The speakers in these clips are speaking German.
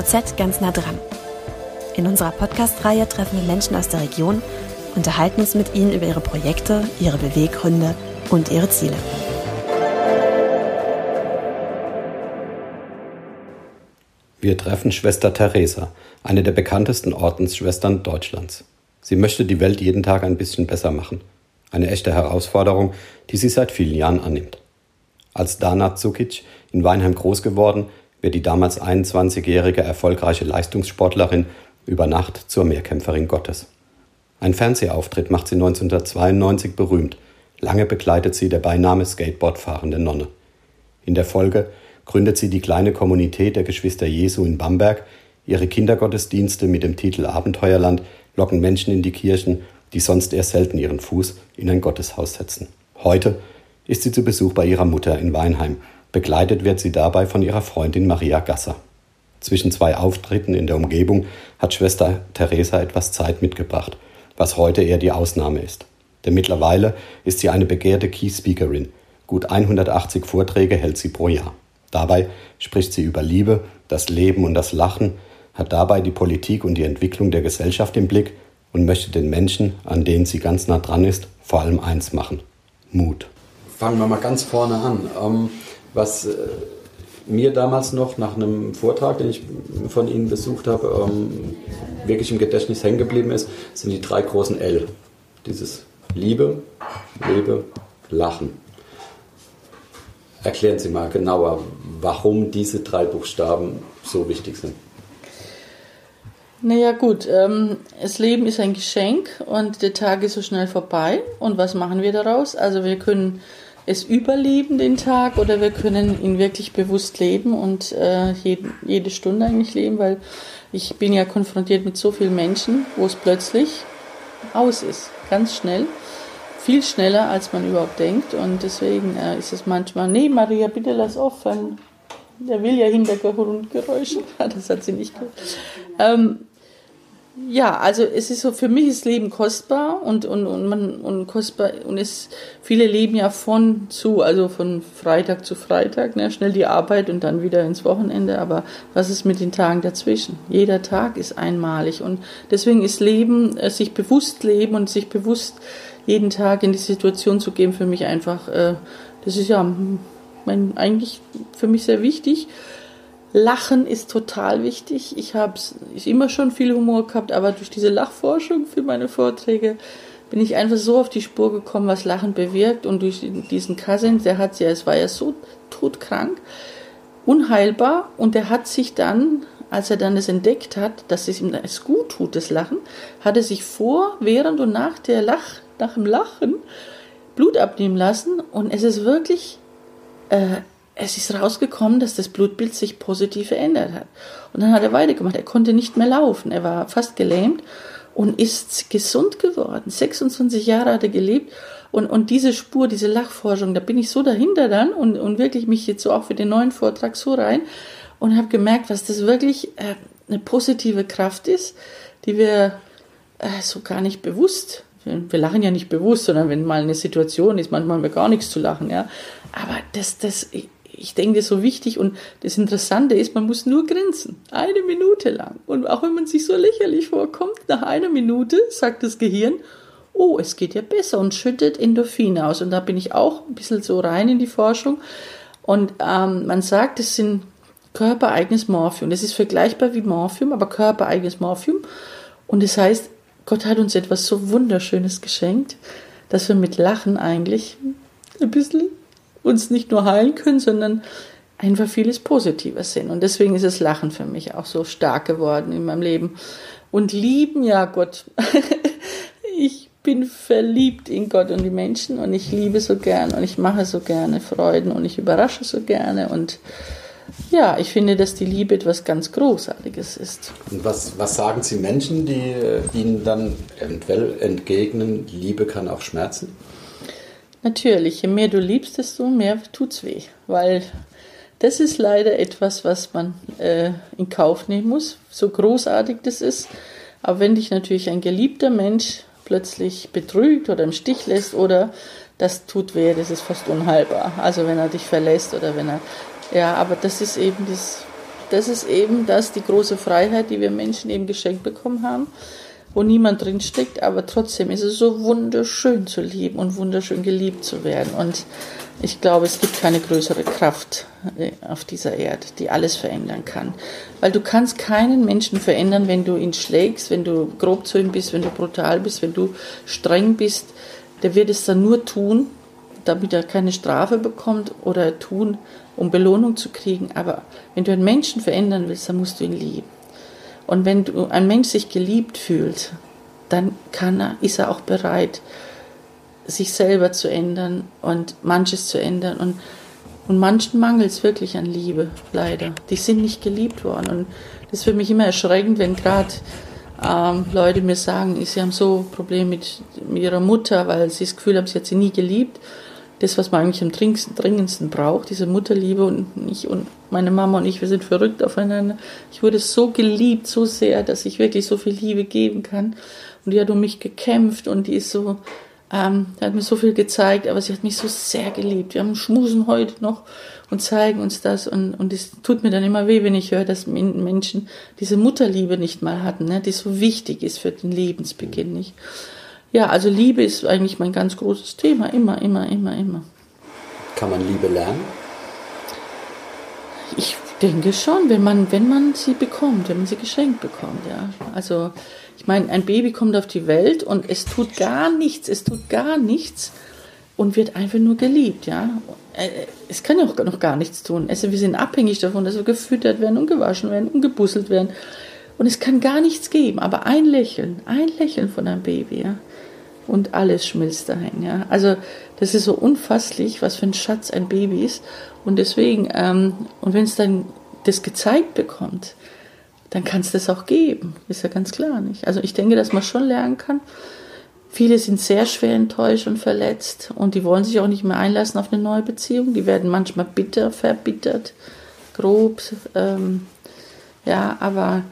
NOZ ganz nah dran. In unserer Podcast-Reihe treffen wir Menschen aus der Region, unterhalten uns mit ihnen über ihre Projekte, ihre Beweggründe und ihre Ziele. Wir treffen Schwester Theresa, eine der bekanntesten Ordensschwestern Deutschlands. Sie möchte die Welt jeden Tag ein bisschen besser machen. Eine echte Herausforderung, die sie seit vielen Jahren annimmt. Als Dana Zukic in Weinheim groß geworden, wird die damals 21-jährige erfolgreiche Leistungssportlerin über Nacht zur Mehrkämpferin Gottes. Ein Fernsehauftritt macht sie 1992 berühmt. Lange begleitet sie der Beiname Skateboard fahrende Nonne. In der Folge gründet sie die kleine Kommunität der Geschwister Jesu in Bamberg. Ihre Kindergottesdienste mit dem Titel Abenteuerland locken Menschen in die Kirchen, die sonst eher selten ihren Fuß in ein Gotteshaus setzen. Heute ist sie zu Besuch bei ihrer Mutter in Weinheim. Begleitet wird sie dabei von ihrer Freundin Maria Gasser. Zwischen zwei Auftritten in der Umgebung hat Schwester Theresa etwas Zeit mitgebracht, was heute eher die Ausnahme ist. Denn mittlerweile ist sie eine begehrte Key Speakerin. Gut 180 Vorträge hält sie pro Jahr. Dabei spricht sie über Liebe, das Leben und das Lachen, hat dabei die Politik und die Entwicklung der Gesellschaft im Blick und möchte den Menschen, an denen sie ganz nah dran ist, vor allem eins machen: Mut. Fangen wir mal ganz vorne an. Ähm, was äh, mir damals noch nach einem Vortrag, den ich von Ihnen besucht habe, ähm, wirklich im Gedächtnis hängen geblieben ist, sind die drei großen L. Dieses Liebe, Lebe, Lachen. Erklären Sie mal genauer, warum diese drei Buchstaben so wichtig sind. Naja gut, ähm, das Leben ist ein Geschenk und der Tag ist so schnell vorbei. Und was machen wir daraus? Also wir können es überleben, den Tag, oder wir können ihn wirklich bewusst leben und äh, jede, jede Stunde eigentlich leben, weil ich bin ja konfrontiert mit so vielen Menschen, wo es plötzlich aus ist, ganz schnell viel schneller, als man überhaupt denkt. Und deswegen äh, ist es manchmal, nee, Maria, bitte lass offen. Der will ja Hintergrundgeräusche. das hat sie nicht gehört. Ähm, ja, also es ist so, für mich ist Leben kostbar und, und, und man und kostbar und es viele leben ja von zu, also von Freitag zu Freitag, ne, schnell die Arbeit und dann wieder ins Wochenende. Aber was ist mit den Tagen dazwischen? Jeder Tag ist einmalig und deswegen ist Leben, äh, sich bewusst leben und sich bewusst jeden Tag in die Situation zu geben, für mich einfach, äh, das ist ja mein, eigentlich für mich sehr wichtig. Lachen ist total wichtig. Ich habe immer schon viel Humor gehabt, aber durch diese Lachforschung für meine Vorträge bin ich einfach so auf die Spur gekommen, was Lachen bewirkt. Und durch diesen Cousin, der hat ja, es war ja so todkrank, unheilbar. Und der hat sich dann, als er dann es entdeckt hat, dass es ihm es gut tut, das Lachen, hat er sich vor, während und nach der Lach nach dem Lachen Blut abnehmen lassen und es ist wirklich, äh, es ist rausgekommen, dass das Blutbild sich positiv verändert hat. Und dann hat er weitergemacht. Er konnte nicht mehr laufen. Er war fast gelähmt und ist gesund geworden. 26 Jahre hat er gelebt. Und, und diese Spur, diese Lachforschung, da bin ich so dahinter dann und, und wirklich mich jetzt so auch für den neuen Vortrag so rein und habe gemerkt, was das wirklich äh, eine positive Kraft ist, die wir äh, so gar nicht bewusst wir lachen ja nicht bewusst, sondern wenn mal eine Situation ist, manchmal haben wir gar nichts zu lachen, ja. Aber das, das, ich denke, das ist so wichtig und das Interessante ist, man muss nur grinsen. Eine Minute lang. Und auch wenn man sich so lächerlich vorkommt, nach einer Minute sagt das Gehirn, oh, es geht ja besser und schüttet Endorphine aus. Und da bin ich auch ein bisschen so rein in die Forschung. Und ähm, man sagt, es sind körpereigenes Morphium. Das ist vergleichbar wie Morphium, aber körpereigenes Morphium. Und das heißt, Gott hat uns etwas so Wunderschönes geschenkt, dass wir mit Lachen eigentlich ein bisschen uns nicht nur heilen können, sondern einfach vieles Positives sehen. Und deswegen ist das Lachen für mich auch so stark geworden in meinem Leben. Und lieben, ja Gott. ich bin verliebt in Gott und die Menschen und ich liebe so gern und ich mache so gerne Freuden und ich überrasche so gerne und ja, ich finde, dass die Liebe etwas ganz Großartiges ist. Und was, was sagen Sie Menschen, die äh, Ihnen dann eventuell entgegnen, Liebe kann auch schmerzen? Natürlich, je mehr du liebst, desto mehr tut's weh, weil das ist leider etwas, was man äh, in Kauf nehmen muss, so großartig das ist. Aber wenn dich natürlich ein geliebter Mensch plötzlich betrügt oder im Stich lässt oder das tut weh, das ist fast unheilbar. Also wenn er dich verlässt oder wenn er ja, aber das ist eben das, das ist eben das, die große Freiheit, die wir Menschen eben geschenkt bekommen haben, wo niemand drin steckt, aber trotzdem ist es so wunderschön zu lieben und wunderschön geliebt zu werden. Und ich glaube, es gibt keine größere Kraft äh, auf dieser Erde, die alles verändern kann. Weil du kannst keinen Menschen verändern, wenn du ihn schlägst, wenn du grob zu ihm bist, wenn du brutal bist, wenn du streng bist. Der wird es dann nur tun, damit er keine Strafe bekommt oder tun, um Belohnung zu kriegen. Aber wenn du einen Menschen verändern willst, dann musst du ihn lieben. Und wenn du, ein Mensch sich geliebt fühlt, dann kann er, ist er auch bereit, sich selber zu ändern und manches zu ändern. Und, und manchen mangelt es wirklich an Liebe, leider. Die sind nicht geliebt worden. Und das ist für mich immer erschreckend, wenn gerade ähm, Leute mir sagen, sie haben so Probleme mit, mit ihrer Mutter, weil sie das Gefühl haben, sie hat sie nie geliebt. Das, was man eigentlich am dringendsten braucht, diese Mutterliebe und ich und meine Mama und ich, wir sind verrückt aufeinander. Ich wurde so geliebt, so sehr, dass ich wirklich so viel Liebe geben kann. Und die hat um mich gekämpft und die ist so, ähm, hat mir so viel gezeigt, aber sie hat mich so sehr geliebt. Wir haben Schmusen heute noch und zeigen uns das und, und es tut mir dann immer weh, wenn ich höre, dass Menschen diese Mutterliebe nicht mal hatten, ne, die so wichtig ist für den Lebensbeginn nicht. Ja, also Liebe ist eigentlich mein ganz großes Thema, immer, immer, immer, immer. Kann man Liebe lernen? Ich denke schon, wenn man, wenn man sie bekommt, wenn man sie geschenkt bekommt, ja. Also ich meine, ein Baby kommt auf die Welt und es tut gar nichts, es tut gar nichts und wird einfach nur geliebt, ja. Äh, es kann ja auch noch gar nichts tun. Also wir sind abhängig davon, dass wir gefüttert werden und gewaschen werden und gebusselt werden. Und es kann gar nichts geben, aber ein Lächeln, ein Lächeln von einem Baby, ja. Und alles schmilzt dahin, ja. Also das ist so unfasslich, was für ein Schatz ein Baby ist. Und deswegen, ähm, und wenn es dann das gezeigt bekommt, dann kann es das auch geben. Ist ja ganz klar nicht. Also ich denke, dass man schon lernen kann. Viele sind sehr schwer enttäuscht und verletzt und die wollen sich auch nicht mehr einlassen auf eine neue Beziehung. Die werden manchmal bitter, verbittert, grob. Ähm, ja, aber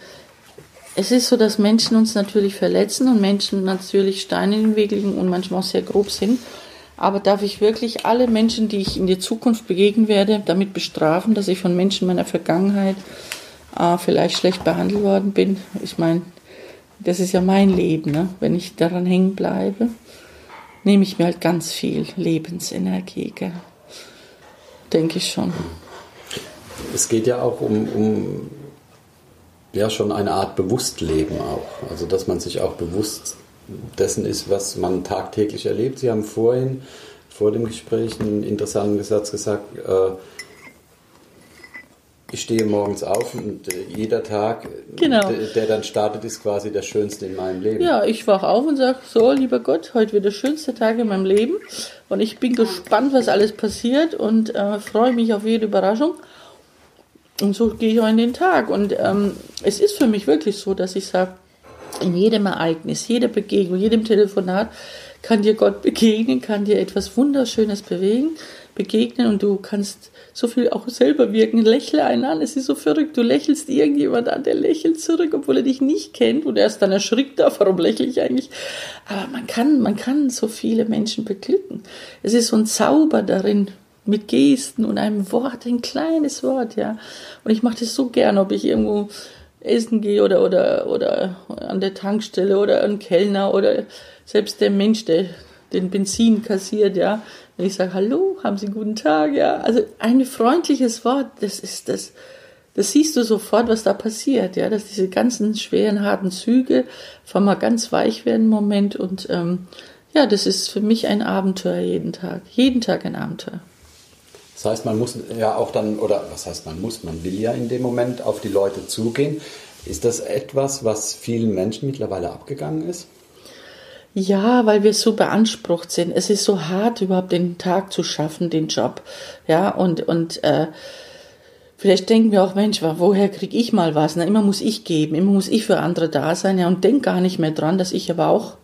es ist so, dass Menschen uns natürlich verletzen und Menschen natürlich Steine in den Weg legen und manchmal auch sehr grob sind. Aber darf ich wirklich alle Menschen, die ich in der Zukunft begegnen werde, damit bestrafen, dass ich von Menschen meiner Vergangenheit äh, vielleicht schlecht behandelt worden bin. Ich meine, das ist ja mein Leben. Ne? Wenn ich daran hängen bleibe, nehme ich mir halt ganz viel Lebensenergie. Denke ich schon. Es geht ja auch um, um ja schon eine Art Bewusstleben auch. Also dass man sich auch bewusst dessen ist, was man tagtäglich erlebt. Sie haben vorhin vor dem Gespräch einen interessanten Satz gesagt, äh, ich stehe morgens auf und äh, jeder Tag, genau. der dann startet, ist quasi der schönste in meinem Leben. Ja, ich wache auf und sage, so, lieber Gott, heute wird der schönste Tag in meinem Leben und ich bin gespannt, was alles passiert und äh, freue mich auf jede Überraschung. Und so gehe ich auch in den Tag. Und ähm, es ist für mich wirklich so, dass ich sage, in jedem Ereignis, jeder Begegnung, jedem Telefonat kann dir Gott begegnen, kann dir etwas Wunderschönes bewegen, begegnen und du kannst so viel auch selber wirken. Lächle einen an, es ist so verrückt. Du lächelst irgendjemand an, der lächelt zurück, obwohl er dich nicht kennt und erst dann erschrickt da, warum lächle ich eigentlich? Aber man kann, man kann so viele Menschen beglücken. Es ist so ein Zauber darin, mit Gesten und einem Wort, ein kleines Wort, ja. Und ich mache das so gern, ob ich irgendwo essen gehe oder, oder, oder an der Tankstelle oder ein Kellner oder selbst der Mensch, der den Benzin kassiert, ja. Wenn ich sage, hallo, haben Sie einen guten Tag, ja. Also ein freundliches Wort, das ist das, das siehst du sofort, was da passiert, ja, dass diese ganzen schweren, harten Züge von mal ganz weich werden im Moment und ähm, ja, das ist für mich ein Abenteuer jeden Tag, jeden Tag ein Abenteuer. Das heißt, man muss ja auch dann, oder was heißt man muss, man will ja in dem Moment auf die Leute zugehen. Ist das etwas, was vielen Menschen mittlerweile abgegangen ist? Ja, weil wir so beansprucht sind. Es ist so hart, überhaupt den Tag zu schaffen, den Job. Ja, und, und äh, vielleicht denken wir auch, Mensch, woher kriege ich mal was? Na, immer muss ich geben, immer muss ich für andere da sein. Ja, und denk gar nicht mehr dran, dass ich aber auch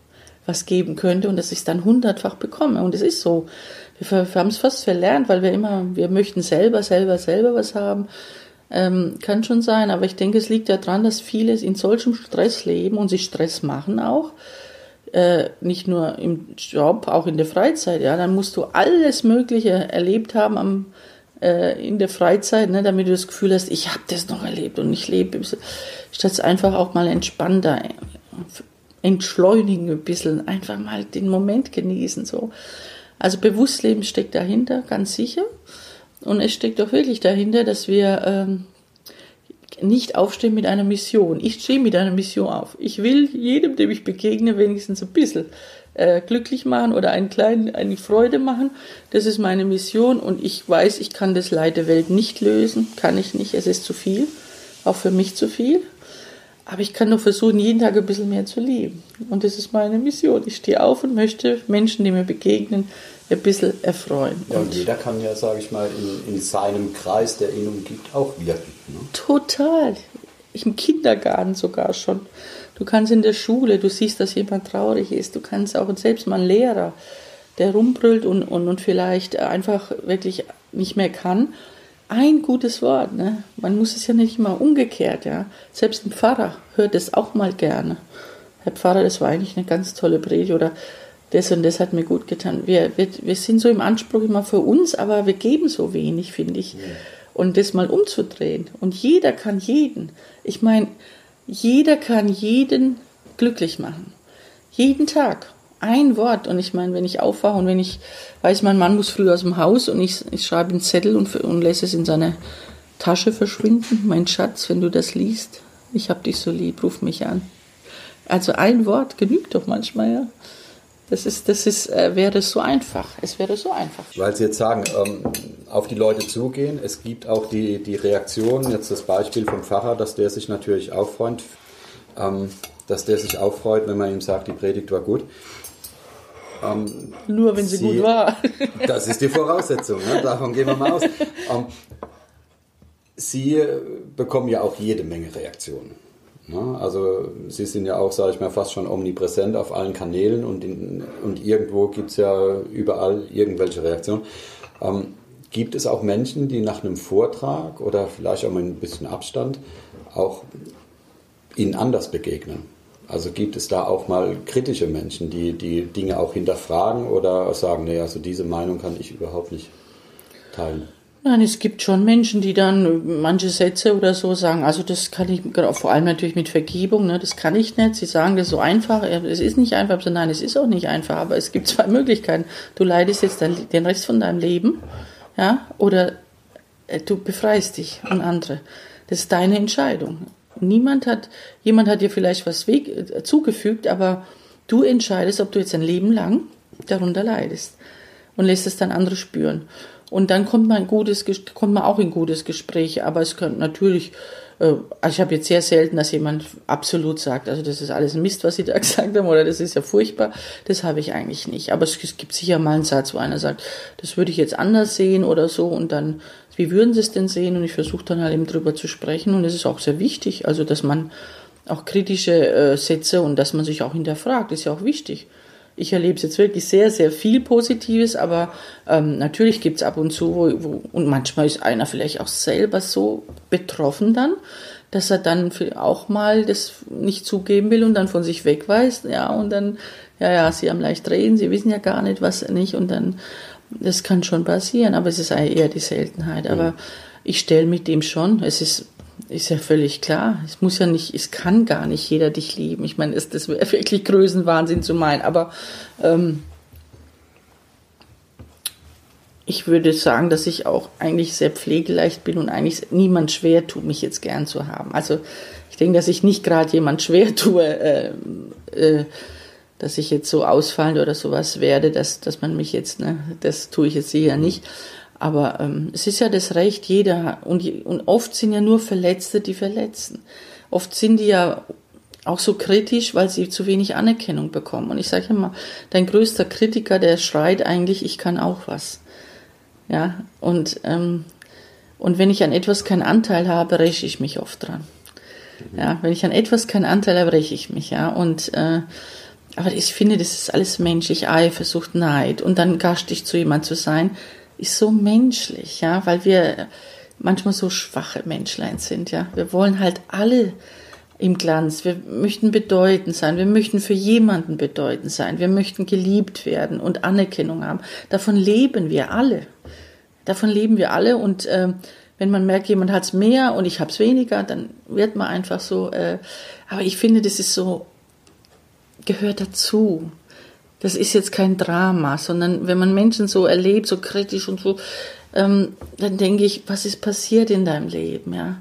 was geben könnte und dass ich es dann hundertfach bekomme. Und es ist so. Wir, wir haben es fast verlernt, weil wir immer, wir möchten selber, selber, selber was haben. Ähm, kann schon sein, aber ich denke, es liegt ja daran, dass viele in solchem Stress leben und sich Stress machen auch äh, nicht nur im Job, auch in der Freizeit, ja, dann musst du alles Mögliche erlebt haben am äh, in der Freizeit, ne, damit du das Gefühl hast, ich habe das noch erlebt und ich lebe. Statt einfach auch mal entspannter, entschleunigen ein bisschen, einfach mal den Moment genießen. So. Also Bewusstleben steckt dahinter, ganz sicher. Und es steckt auch wirklich dahinter, dass wir ähm, nicht aufstehen mit einer Mission. Ich stehe mit einer Mission auf. Ich will jedem, dem ich begegne, wenigstens ein bisschen äh, glücklich machen oder einen kleinen, eine Freude machen. Das ist meine Mission und ich weiß, ich kann das Leid der Welt nicht lösen. Kann ich nicht. Es ist zu viel. Auch für mich zu viel. Aber ich kann doch versuchen, jeden Tag ein bisschen mehr zu lieben. Und das ist meine Mission. Ich stehe auf und möchte Menschen, die mir begegnen, ein bisschen erfreuen. Ja, und jeder kann ja, sage ich mal, in, in seinem Kreis, der ihn umgibt, auch wirken. Ne? Total. Im Kindergarten sogar schon. Du kannst in der Schule, du siehst, dass jemand traurig ist. Du kannst auch selbst mal ein Lehrer, der rumbrüllt und, und, und vielleicht einfach wirklich nicht mehr kann. Ein gutes Wort, ne? Man muss es ja nicht mal umgekehrt, ja. Selbst ein Pfarrer hört es auch mal gerne. Herr Pfarrer, das war eigentlich eine ganz tolle Predigt oder das und das hat mir gut getan. Wir, wir, wir sind so im Anspruch immer für uns, aber wir geben so wenig, finde ich. Ja. Und das mal umzudrehen. Und jeder kann jeden. Ich meine, jeder kann jeden glücklich machen. Jeden Tag. Ein Wort. Und ich meine, wenn ich aufwache und wenn ich weiß, mein Mann muss früh aus dem Haus und ich, ich schreibe einen Zettel und, und lässt es in seine Tasche verschwinden. Mein Schatz, wenn du das liest, ich hab dich so lieb, ruf mich an. Also ein Wort genügt doch manchmal, ja. Das ist, das ist, äh, wäre so einfach. Es wäre so einfach. Weil Sie jetzt sagen, ähm, auf die Leute zugehen. Es gibt auch die, die Reaktion, jetzt das Beispiel vom Pfarrer, dass der sich natürlich auch freut, ähm, dass der sich auch freut, wenn man ihm sagt, die Predigt war gut. Ähm, Nur wenn sie, sie, gut war. das ist die Voraussetzung, ne? davon gehen wir mal aus. Ähm, sie bekommen ja auch jede Menge Reaktionen. Ne? Also sie sind ja auch, sage ich mal, fast schon omnipräsent auf allen Kanälen und, in, und irgendwo gibt es ja überall irgendwelche Reaktionen. Ähm, gibt es auch Menschen, die nach einem Vortrag oder vielleicht auch mit ein bisschen Abstand auch ihnen anders begegnen? Also gibt es da auch mal kritische Menschen, die die Dinge auch hinterfragen oder sagen, nee, also diese Meinung kann ich überhaupt nicht teilen? Nein, es gibt schon Menschen, die dann manche Sätze oder so sagen, also das kann ich, vor allem natürlich mit Vergebung, ne, das kann ich nicht. Sie sagen das so einfach, es ist nicht einfach. So, nein, es ist auch nicht einfach, aber es gibt zwei Möglichkeiten. Du leidest jetzt den Rest von deinem Leben, ja, oder äh, du befreist dich an andere. Das ist deine Entscheidung. Niemand hat, jemand hat dir vielleicht was weg, äh, zugefügt, aber du entscheidest, ob du jetzt ein Leben lang darunter leidest und lässt es dann andere spüren. Und dann kommt man, gutes, kommt man auch in gutes Gespräch. Aber es könnte natürlich, äh, also ich habe jetzt sehr selten, dass jemand absolut sagt, also das ist alles Mist, was Sie da gesagt haben, oder das ist ja furchtbar. Das habe ich eigentlich nicht. Aber es, es gibt sicher mal einen Satz, wo einer sagt, das würde ich jetzt anders sehen oder so. Und dann, wie würden Sie es denn sehen? Und ich versuche dann halt eben drüber zu sprechen. Und es ist auch sehr wichtig, also dass man auch kritische äh, Sätze und dass man sich auch hinterfragt, ist ja auch wichtig ich erlebe es jetzt wirklich sehr, sehr viel Positives, aber ähm, natürlich gibt es ab und zu, wo, wo, und manchmal ist einer vielleicht auch selber so betroffen dann, dass er dann auch mal das nicht zugeben will und dann von sich wegweist, ja, und dann, ja, ja, sie haben leicht reden, sie wissen ja gar nicht, was nicht, und dann, das kann schon passieren, aber es ist eher die Seltenheit. Aber mhm. ich stelle mit dem schon, es ist ist ja völlig klar. Es muss ja nicht, es kann gar nicht jeder dich lieben. Ich meine, das wäre wirklich Größenwahnsinn zu meinen. Aber ähm, ich würde sagen, dass ich auch eigentlich sehr pflegeleicht bin und eigentlich niemand schwer tut, mich jetzt gern zu haben. Also ich denke, dass ich nicht gerade jemand schwer tue, äh, äh, dass ich jetzt so ausfallend oder sowas werde, dass, dass man mich jetzt, ne, das tue ich jetzt sicher nicht. Aber ähm, es ist ja das Recht jeder und, und oft sind ja nur Verletzte die Verletzen. Oft sind die ja auch so kritisch, weil sie zu wenig Anerkennung bekommen. Und ich sage immer, dein größter Kritiker, der schreit eigentlich, ich kann auch was. Ja, und, ähm, und wenn ich an etwas keinen Anteil habe, räche ich mich oft dran. Ja, wenn ich an etwas keinen Anteil habe, räche ich mich, ja. Und äh, aber ich finde, das ist alles menschlich, Eifersucht, Neid und dann garstig zu jemand zu sein, ist so menschlich, ja, weil wir manchmal so schwache Menschlein sind, ja. Wir wollen halt alle im Glanz. Wir möchten bedeutend sein. Wir möchten für jemanden bedeutend sein. Wir möchten geliebt werden und Anerkennung haben. Davon leben wir alle. davon leben wir alle und äh, wenn man merkt, jemand hat es mehr und ich habe es weniger, dann wird man einfach so. Äh, aber ich finde, das ist so, gehört dazu. Das ist jetzt kein Drama, sondern wenn man Menschen so erlebt, so kritisch und so, ähm, dann denke ich, was ist passiert in deinem Leben, ja?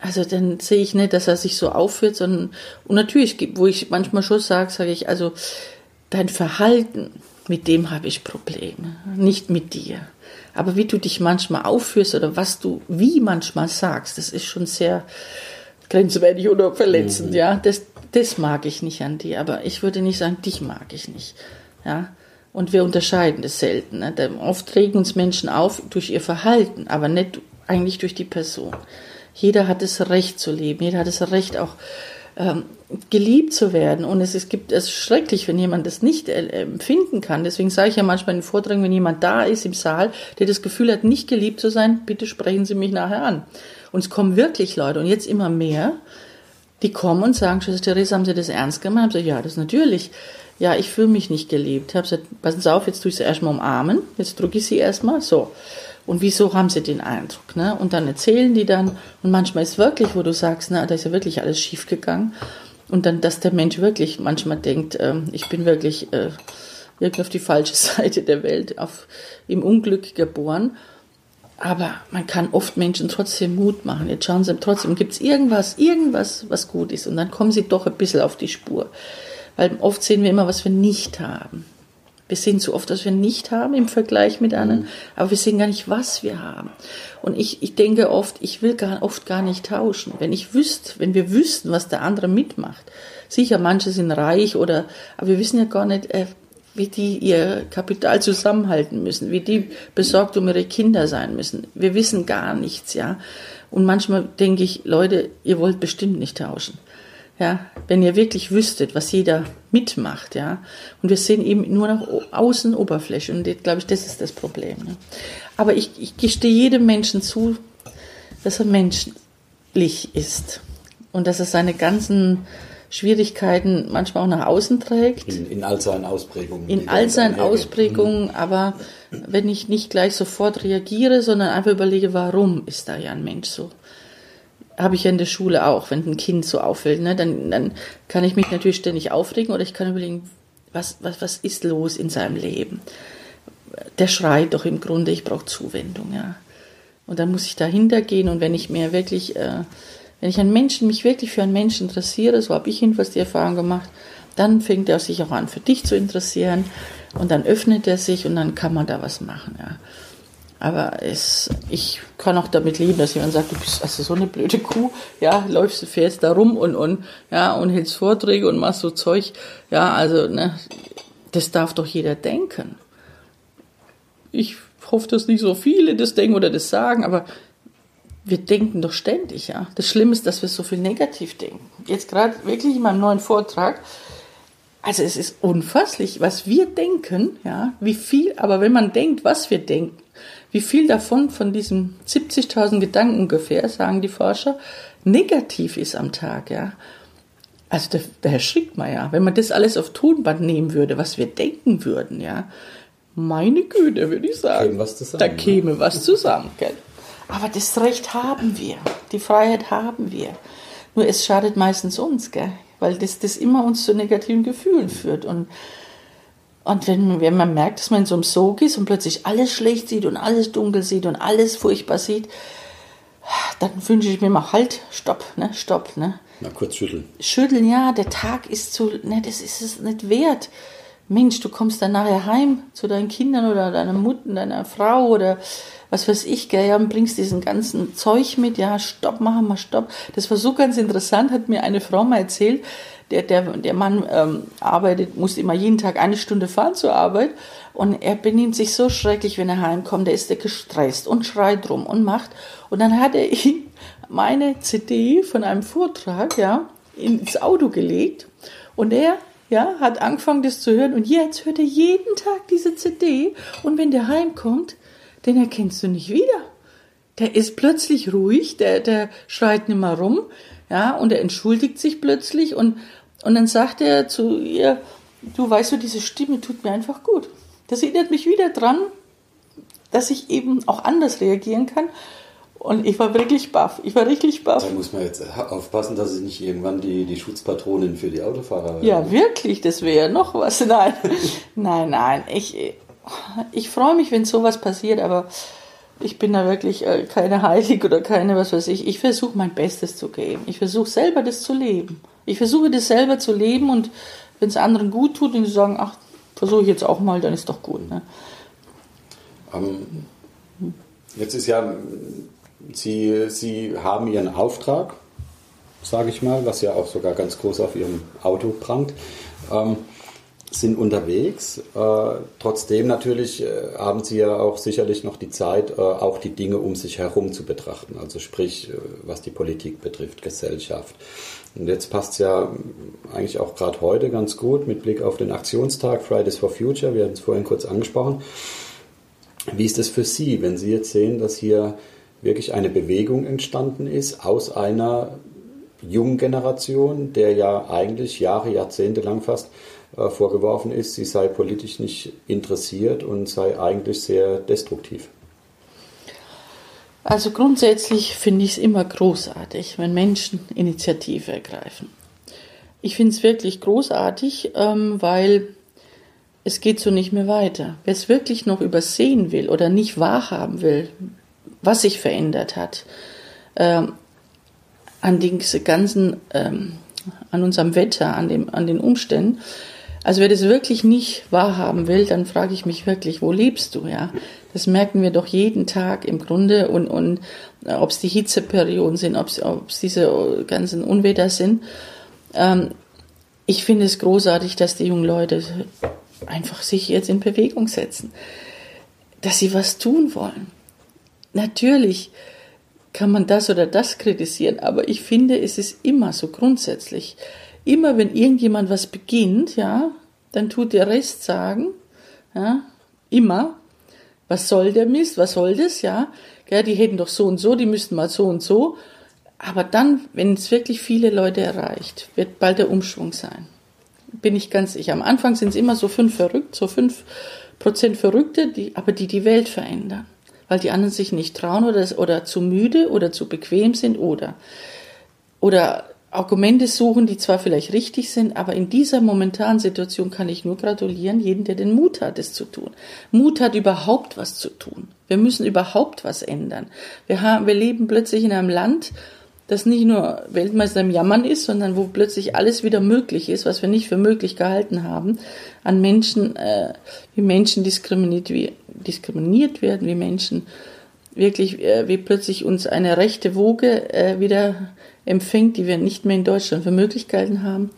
Also dann sehe ich nicht, dass er sich so aufführt, sondern und natürlich, wo ich manchmal schon sage, sage ich, also dein Verhalten, mit dem habe ich Probleme, nicht mit dir. Aber wie du dich manchmal aufführst oder was du wie manchmal sagst, das ist schon sehr grenzwertig oder verletzend, mhm. ja. Das, das mag ich nicht an dir, aber ich würde nicht sagen, dich mag ich nicht, ja. Und wir unterscheiden das selten. Ne? Oft regen uns Menschen auf durch ihr Verhalten, aber nicht eigentlich durch die Person. Jeder hat das Recht zu leben, jeder hat das Recht auch ähm, geliebt zu werden. Und es, es gibt es schrecklich, wenn jemand das nicht empfinden kann. Deswegen sage ich ja manchmal in den Vorträgen, wenn jemand da ist im Saal, der das Gefühl hat, nicht geliebt zu sein, bitte sprechen Sie mich nachher an. Und es kommen wirklich Leute und jetzt immer mehr, die kommen und sagen, Schwester Therese, haben Sie das ernst gemeint? Ich sage, ja, das ist natürlich. Ja, ich fühle mich nicht geliebt. Ich habe gesagt, passen Sie auf, jetzt tue ich Sie erstmal umarmen, jetzt drücke ich Sie erstmal, so. Und wieso haben sie den Eindruck? Ne? Und dann erzählen die dann, und manchmal ist wirklich, wo du sagst, na, da ist ja wirklich alles schief gegangen. Und dann, dass der Mensch wirklich manchmal denkt, äh, ich bin wirklich äh, irgendwie auf die falsche Seite der Welt, auf, im Unglück geboren. Aber man kann oft Menschen trotzdem Mut machen. Jetzt schauen sie trotzdem, gibt es irgendwas, irgendwas, was gut ist. Und dann kommen sie doch ein bisschen auf die Spur. Weil oft sehen wir immer, was wir nicht haben. Wir sehen so oft, was wir nicht haben im Vergleich mit anderen, mhm. aber wir sehen gar nicht, was wir haben. Und ich, ich denke oft, ich will gar, oft gar nicht tauschen. Wenn ich wüsste, wenn wir wüssten, was der andere mitmacht. Sicher, manche sind reich oder, aber wir wissen ja gar nicht, äh, wie die ihr Kapital zusammenhalten müssen, wie die besorgt um ihre Kinder sein müssen. Wir wissen gar nichts, ja. Und manchmal denke ich, Leute, ihr wollt bestimmt nicht tauschen. Ja, wenn ihr wirklich wüsstet, was jeder mitmacht, ja. Und wir sehen eben nur nach außen Oberfläche. Und ich glaube ich, das ist das Problem. Ne? Aber ich, ich gestehe jedem Menschen zu, dass er menschlich ist. Und dass er seine ganzen Schwierigkeiten manchmal auch nach außen trägt. In, in all seinen Ausprägungen. In all seinen Ausprägungen, mhm. aber wenn ich nicht gleich sofort reagiere, sondern einfach überlege, warum ist da ja ein Mensch so? habe ich ja in der Schule auch, wenn ein Kind so auffällt, ne, dann, dann kann ich mich natürlich ständig aufregen oder ich kann überlegen, was, was, was ist los in seinem Leben? Der schreit doch im Grunde, ich brauche Zuwendung, ja. Und dann muss ich dahinter gehen und wenn ich mir wirklich, äh, wenn ich einen Menschen, mich wirklich für einen Menschen interessiere, so habe ich jedenfalls die Erfahrung gemacht, dann fängt er sich auch an, für dich zu interessieren und dann öffnet er sich und dann kann man da was machen, ja. Aber es, ich kann auch damit leben, dass jemand sagt, du bist also so eine blöde Kuh, ja, läufst, du fährst da rum und, und, ja, und hältst Vorträge und machst so Zeug. Ja, also, ne, das darf doch jeder denken. Ich hoffe, dass nicht so viele das denken oder das sagen, aber wir denken doch ständig, ja. Das Schlimme ist, dass wir so viel negativ denken. Jetzt gerade wirklich in meinem neuen Vortrag, also es ist unfasslich, was wir denken, ja, wie viel, aber wenn man denkt, was wir denken, wie viel davon von diesen 70.000 Gedanken ungefähr, sagen die Forscher, negativ ist am Tag, ja. Also da, erschrickt man ja, wenn man das alles auf Tonband nehmen würde, was wir denken würden, ja. Meine Güte, würde ich sagen. Käme was zusammen, da ne? käme was zusammen, gell. Aber das Recht haben wir, die Freiheit haben wir. Nur es schadet meistens uns, gell, weil das, das immer uns zu negativen Gefühlen führt und und wenn, wenn man merkt, dass man in so einem Sog ist und plötzlich alles schlecht sieht und alles dunkel sieht und alles furchtbar sieht, dann wünsche ich mir mal halt, stopp, ne, stopp, ne. Mal kurz schütteln. Schütteln, ja, der Tag ist zu, ne, das ist es nicht wert. Mensch, du kommst dann nachher heim zu deinen Kindern oder deiner Mutter, deiner Frau oder was weiß ich, gell, und bringst diesen ganzen Zeug mit, ja, stopp, machen wir stopp. Das war so ganz interessant, hat mir eine Frau mal erzählt, der, der, der Mann ähm, arbeitet, muss immer jeden Tag eine Stunde fahren zur Arbeit und er benimmt sich so schrecklich, wenn er heimkommt. Der ist der gestresst und schreit rum und macht. Und dann hat er ihm meine CD von einem Vortrag, ja, ins Auto gelegt und er ja, hat angefangen, das zu hören und jetzt hört er jeden Tag diese CD und wenn der heimkommt, den erkennst du nicht wieder. Der ist plötzlich ruhig, der, der schreit nicht mehr rum, ja, und er entschuldigt sich plötzlich und, und dann sagt er zu ihr, du weißt du, diese Stimme tut mir einfach gut. Das erinnert mich wieder dran, dass ich eben auch anders reagieren kann. Und ich war wirklich baff. Ich war richtig baff. Da muss man jetzt aufpassen, dass es nicht irgendwann die, die Schutzpatronin für die Autofahrer werden. Ja, wirklich, das wäre ja noch was. Nein, nein, nein. Ich, ich freue mich, wenn sowas passiert, aber ich bin da wirklich äh, keine Heilig oder keine, was weiß ich. Ich versuche mein Bestes zu geben. Ich versuche selber das zu leben. Ich versuche das selber zu leben und wenn es anderen gut tut und sie sagen, ach, versuche ich jetzt auch mal, dann ist doch gut. Ne? Ähm, jetzt ist ja, Sie, Sie haben Ihren Auftrag, sage ich mal, was ja auch sogar ganz groß auf Ihrem Auto prangt. Ähm, sind unterwegs. Äh, trotzdem natürlich äh, haben Sie ja auch sicherlich noch die Zeit, äh, auch die Dinge um sich herum zu betrachten. Also sprich, äh, was die Politik betrifft, Gesellschaft. Und jetzt passt es ja eigentlich auch gerade heute ganz gut mit Blick auf den Aktionstag Fridays for Future. Wir hatten es vorhin kurz angesprochen. Wie ist es für Sie, wenn Sie jetzt sehen, dass hier wirklich eine Bewegung entstanden ist aus einer jungen Generation, der ja eigentlich Jahre, Jahrzehnte lang fast äh, vorgeworfen ist, sie sei politisch nicht interessiert und sei eigentlich sehr destruktiv. Also grundsätzlich finde ich es immer großartig, wenn Menschen Initiative ergreifen. Ich finde es wirklich großartig, ähm, weil es geht so nicht mehr weiter. Wer es wirklich noch übersehen will oder nicht wahrhaben will, was sich verändert hat, ähm, an den ganzen, ähm, an unserem Wetter, an, dem, an den Umständen, also wer das wirklich nicht wahrhaben will, dann frage ich mich wirklich, wo lebst du, ja? Das merken wir doch jeden Tag im Grunde und, und äh, ob es die Hitzeperioden sind, ob es diese ganzen Unwetter sind. Ähm, ich finde es großartig, dass die jungen Leute einfach sich jetzt in Bewegung setzen, dass sie was tun wollen. Natürlich kann man das oder das kritisieren, aber ich finde, es ist immer so grundsätzlich immer wenn irgendjemand was beginnt, ja, dann tut der Rest sagen, ja, immer, was soll der Mist, was soll das, ja, ja, die hätten doch so und so, die müssten mal so und so. Aber dann, wenn es wirklich viele Leute erreicht, wird bald der Umschwung sein. Bin ich ganz sicher. Am Anfang sind es immer so fünf verrückt, so fünf Prozent Verrückte, die, aber die die Welt verändern. Weil die anderen sich nicht trauen oder, oder zu müde oder zu bequem sind oder, oder Argumente suchen, die zwar vielleicht richtig sind, aber in dieser momentanen Situation kann ich nur gratulieren, jeden, der den Mut hat, es zu tun. Mut hat überhaupt was zu tun. Wir müssen überhaupt was ändern. Wir, haben, wir leben plötzlich in einem Land, das nicht nur Weltmeister im Jammern ist, sondern wo plötzlich alles wieder möglich ist, was wir nicht für möglich gehalten haben, an Menschen, äh, wie Menschen diskriminiert, diskriminiert werden, wie Menschen wirklich, äh, wie plötzlich uns eine rechte Woge äh, wieder empfängt, die wir nicht mehr in Deutschland für Möglichkeiten haben,